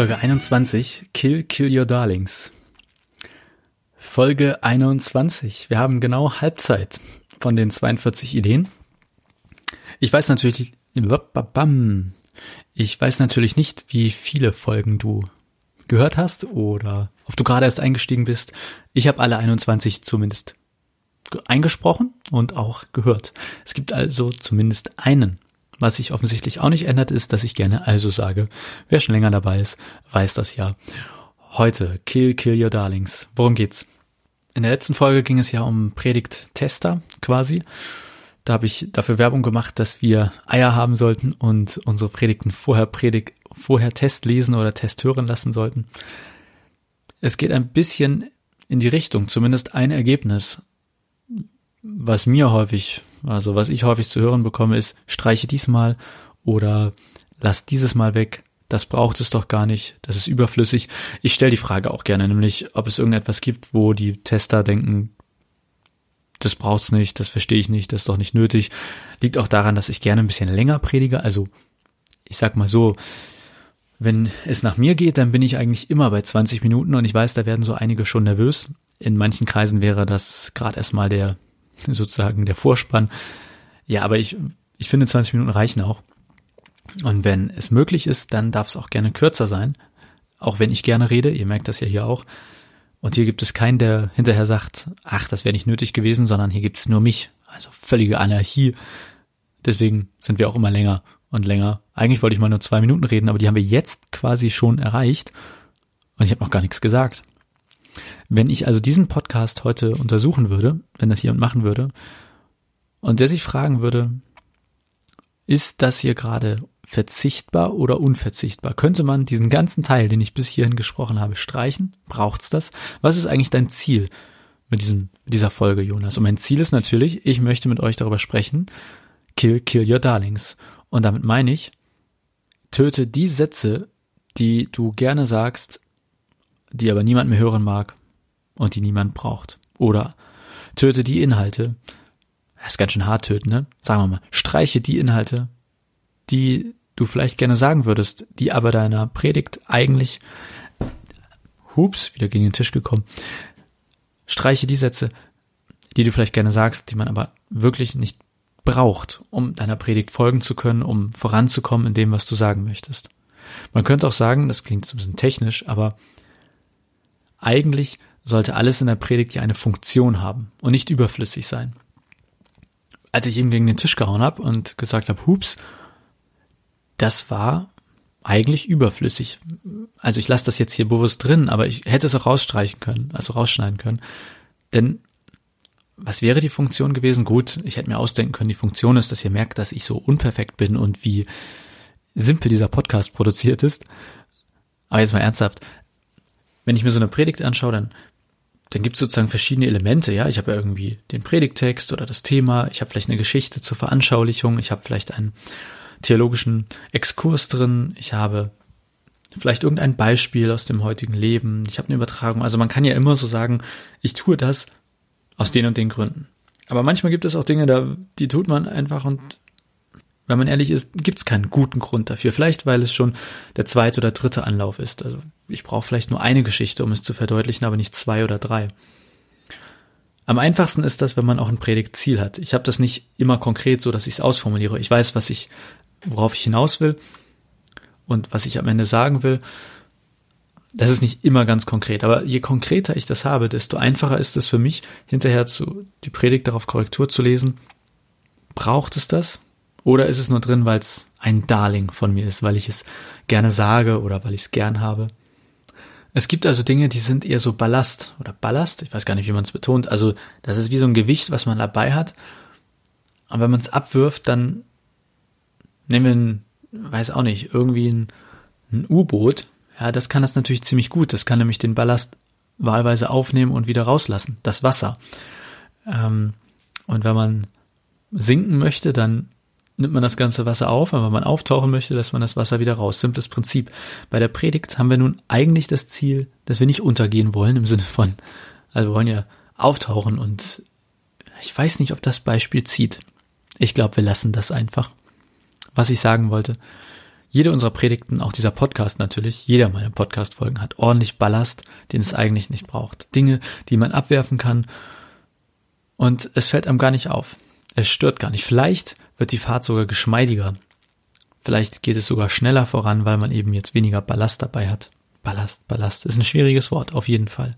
Folge 21, Kill, Kill Your Darlings. Folge 21. Wir haben genau Halbzeit von den 42 Ideen. Ich weiß natürlich, ich weiß natürlich nicht, wie viele Folgen du gehört hast oder ob du gerade erst eingestiegen bist. Ich habe alle 21 zumindest eingesprochen und auch gehört. Es gibt also zumindest einen was sich offensichtlich auch nicht ändert, ist, dass ich gerne also sage. Wer schon länger dabei ist, weiß das ja. Heute Kill Kill Your Darlings. Worum geht's? In der letzten Folge ging es ja um Predigt-Tester quasi. Da habe ich dafür Werbung gemacht, dass wir Eier haben sollten und unsere Predigten vorher Predigt, vorher Test lesen oder Test hören lassen sollten. Es geht ein bisschen in die Richtung, zumindest ein Ergebnis, was mir häufig also was ich häufig zu hören bekomme, ist, streiche diesmal oder lass dieses Mal weg. Das braucht es doch gar nicht. Das ist überflüssig. Ich stelle die Frage auch gerne, nämlich, ob es irgendetwas gibt, wo die Tester denken, das braucht's nicht, das verstehe ich nicht, das ist doch nicht nötig. Liegt auch daran, dass ich gerne ein bisschen länger predige. Also, ich sag mal so, wenn es nach mir geht, dann bin ich eigentlich immer bei 20 Minuten und ich weiß, da werden so einige schon nervös. In manchen Kreisen wäre das gerade erstmal der sozusagen der Vorspann. Ja, aber ich, ich finde 20 Minuten reichen auch. Und wenn es möglich ist, dann darf es auch gerne kürzer sein. Auch wenn ich gerne rede, ihr merkt das ja hier auch. Und hier gibt es keinen, der hinterher sagt, ach, das wäre nicht nötig gewesen, sondern hier gibt es nur mich. Also völlige Anarchie. Deswegen sind wir auch immer länger und länger. Eigentlich wollte ich mal nur zwei Minuten reden, aber die haben wir jetzt quasi schon erreicht. Und ich habe noch gar nichts gesagt. Wenn ich also diesen Podcast heute untersuchen würde, wenn das jemand machen würde, und der sich fragen würde, ist das hier gerade verzichtbar oder unverzichtbar? Könnte man diesen ganzen Teil, den ich bis hierhin gesprochen habe, streichen? Braucht's das? Was ist eigentlich dein Ziel mit diesem, mit dieser Folge, Jonas? Und mein Ziel ist natürlich, ich möchte mit euch darüber sprechen, kill, kill your darlings. Und damit meine ich, töte die Sätze, die du gerne sagst, die aber niemand mehr hören mag und die niemand braucht. Oder töte die Inhalte, das ist ganz schön hart töten, ne? Sagen wir mal, streiche die Inhalte, die du vielleicht gerne sagen würdest, die aber deiner Predigt eigentlich, hups, wieder gegen den Tisch gekommen, streiche die Sätze, die du vielleicht gerne sagst, die man aber wirklich nicht braucht, um deiner Predigt folgen zu können, um voranzukommen in dem, was du sagen möchtest. Man könnte auch sagen, das klingt so ein bisschen technisch, aber eigentlich sollte alles in der Predigt ja eine Funktion haben und nicht überflüssig sein. Als ich ihm gegen den Tisch gehauen habe und gesagt habe, hups, das war eigentlich überflüssig. Also ich lasse das jetzt hier bewusst drin, aber ich hätte es auch rausstreichen können, also rausschneiden können. Denn was wäre die Funktion gewesen? Gut, ich hätte mir ausdenken können, die Funktion ist, dass ihr merkt, dass ich so unperfekt bin und wie simpel dieser Podcast produziert ist. Aber jetzt mal ernsthaft, wenn ich mir so eine Predigt anschaue, dann, dann gibt es sozusagen verschiedene Elemente. Ja, ich habe ja irgendwie den Predigtext oder das Thema. Ich habe vielleicht eine Geschichte zur Veranschaulichung. Ich habe vielleicht einen theologischen Exkurs drin. Ich habe vielleicht irgendein Beispiel aus dem heutigen Leben. Ich habe eine Übertragung. Also man kann ja immer so sagen, ich tue das aus den und den Gründen. Aber manchmal gibt es auch Dinge, da, die tut man einfach und wenn man ehrlich ist, gibt es keinen guten Grund dafür. Vielleicht, weil es schon der zweite oder dritte Anlauf ist. Also ich brauche vielleicht nur eine Geschichte, um es zu verdeutlichen, aber nicht zwei oder drei. Am einfachsten ist das, wenn man auch ein Predigtziel hat. Ich habe das nicht immer konkret so, dass ich es ausformuliere. Ich weiß, was ich, worauf ich hinaus will und was ich am Ende sagen will. Das ist nicht immer ganz konkret, aber je konkreter ich das habe, desto einfacher ist es für mich, hinterher zu, die Predigt darauf Korrektur zu lesen. Braucht es das? Oder ist es nur drin, weil es ein Darling von mir ist, weil ich es gerne sage oder weil ich es gern habe? Es gibt also Dinge, die sind eher so Ballast oder Ballast, ich weiß gar nicht, wie man es betont. Also das ist wie so ein Gewicht, was man dabei hat. Und wenn man es abwirft, dann nehmen wir ein, weiß auch nicht, irgendwie ein, ein U-Boot, ja, das kann das natürlich ziemlich gut. Das kann nämlich den Ballast wahlweise aufnehmen und wieder rauslassen, das Wasser. Ähm, und wenn man sinken möchte, dann nimmt man das ganze Wasser auf, aber wenn man auftauchen möchte, lässt man das Wasser wieder raus. Simples Prinzip. Bei der Predigt haben wir nun eigentlich das Ziel, dass wir nicht untergehen wollen, im Sinne von, also wir wollen ja auftauchen und ich weiß nicht, ob das Beispiel zieht. Ich glaube, wir lassen das einfach. Was ich sagen wollte, jede unserer Predigten, auch dieser Podcast natürlich, jeder meiner Podcast-Folgen hat ordentlich Ballast, den es eigentlich nicht braucht. Dinge, die man abwerfen kann und es fällt einem gar nicht auf. Es stört gar nicht. Vielleicht wird die Fahrt sogar geschmeidiger. Vielleicht geht es sogar schneller voran, weil man eben jetzt weniger Ballast dabei hat. Ballast, Ballast ist ein schwieriges Wort, auf jeden Fall.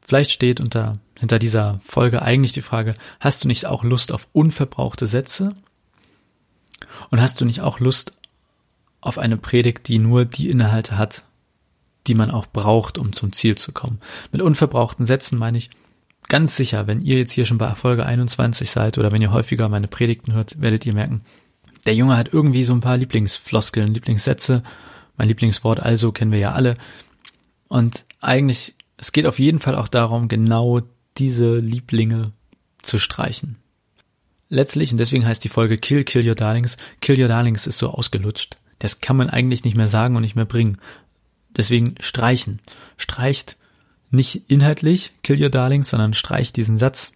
Vielleicht steht unter, hinter dieser Folge eigentlich die Frage, hast du nicht auch Lust auf unverbrauchte Sätze? Und hast du nicht auch Lust auf eine Predigt, die nur die Inhalte hat, die man auch braucht, um zum Ziel zu kommen. Mit unverbrauchten Sätzen meine ich ganz sicher, wenn ihr jetzt hier schon bei Folge 21 seid oder wenn ihr häufiger meine Predigten hört, werdet ihr merken, der Junge hat irgendwie so ein paar Lieblingsfloskeln, Lieblingssätze. Mein Lieblingswort also kennen wir ja alle. Und eigentlich, es geht auf jeden Fall auch darum, genau diese Lieblinge zu streichen. Letztlich, und deswegen heißt die Folge Kill, Kill Your Darlings, Kill Your Darlings ist so ausgelutscht das kann man eigentlich nicht mehr sagen und nicht mehr bringen. Deswegen streichen. Streicht nicht inhaltlich Kill Your Darlings, sondern streicht diesen Satz,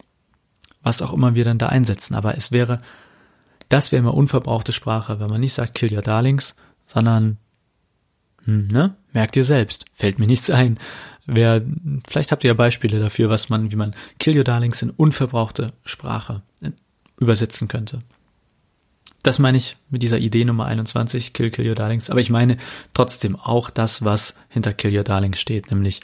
was auch immer wir dann da einsetzen. Aber es wäre, das wäre immer unverbrauchte Sprache, wenn man nicht sagt Kill Your Darlings, sondern, hm, ne, merkt ihr selbst, fällt mir nichts ein. Wer, vielleicht habt ihr ja Beispiele dafür, was man, wie man Kill Your Darlings in unverbrauchte Sprache übersetzen könnte. Das meine ich mit dieser Idee Nummer 21, Kill, Kill Your Darlings. Aber ich meine trotzdem auch das, was hinter Kill Your Darlings steht, nämlich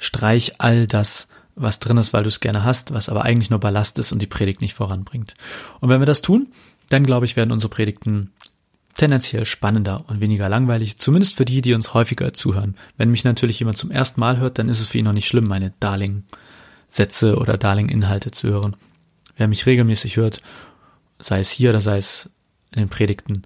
streich all das, was drin ist, weil du es gerne hast, was aber eigentlich nur Ballast ist und die Predigt nicht voranbringt. Und wenn wir das tun, dann glaube ich, werden unsere Predigten tendenziell spannender und weniger langweilig, zumindest für die, die uns häufiger zuhören. Wenn mich natürlich jemand zum ersten Mal hört, dann ist es für ihn noch nicht schlimm, meine Darling-Sätze oder Darling-Inhalte zu hören. Wer mich regelmäßig hört sei es hier oder sei es in den Predigten,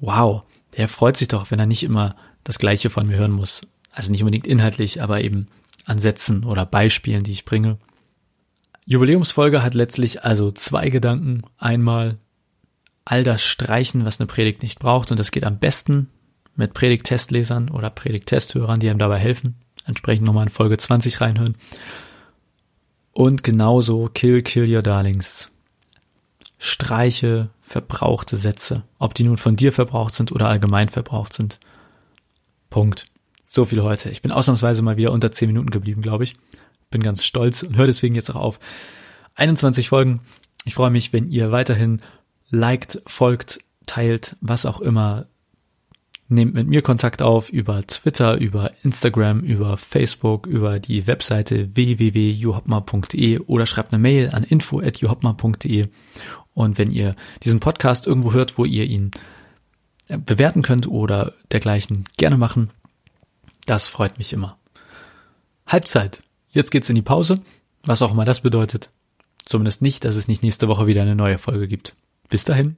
wow, der freut sich doch, wenn er nicht immer das Gleiche von mir hören muss. Also nicht unbedingt inhaltlich, aber eben an Sätzen oder Beispielen, die ich bringe. Jubiläumsfolge hat letztlich also zwei Gedanken. Einmal all das Streichen, was eine Predigt nicht braucht, und das geht am besten mit Predigt-Testlesern oder Predigt-Testhörern, die einem dabei helfen. Entsprechend nochmal in Folge 20 reinhören. Und genauso Kill, Kill Your Darlings streiche verbrauchte Sätze, ob die nun von dir verbraucht sind oder allgemein verbraucht sind. Punkt. So viel heute. Ich bin ausnahmsweise mal wieder unter 10 Minuten geblieben, glaube ich. Bin ganz stolz und höre deswegen jetzt auch auf. 21 Folgen. Ich freue mich, wenn ihr weiterhin liked, folgt, teilt, was auch immer Nehmt mit mir Kontakt auf über Twitter, über Instagram, über Facebook, über die Webseite www.juhopma.de oder schreibt eine Mail an info.juhopma.de. Und wenn ihr diesen Podcast irgendwo hört, wo ihr ihn äh, bewerten könnt oder dergleichen, gerne machen. Das freut mich immer. Halbzeit. Jetzt geht's in die Pause, was auch immer das bedeutet. Zumindest nicht, dass es nicht nächste Woche wieder eine neue Folge gibt. Bis dahin.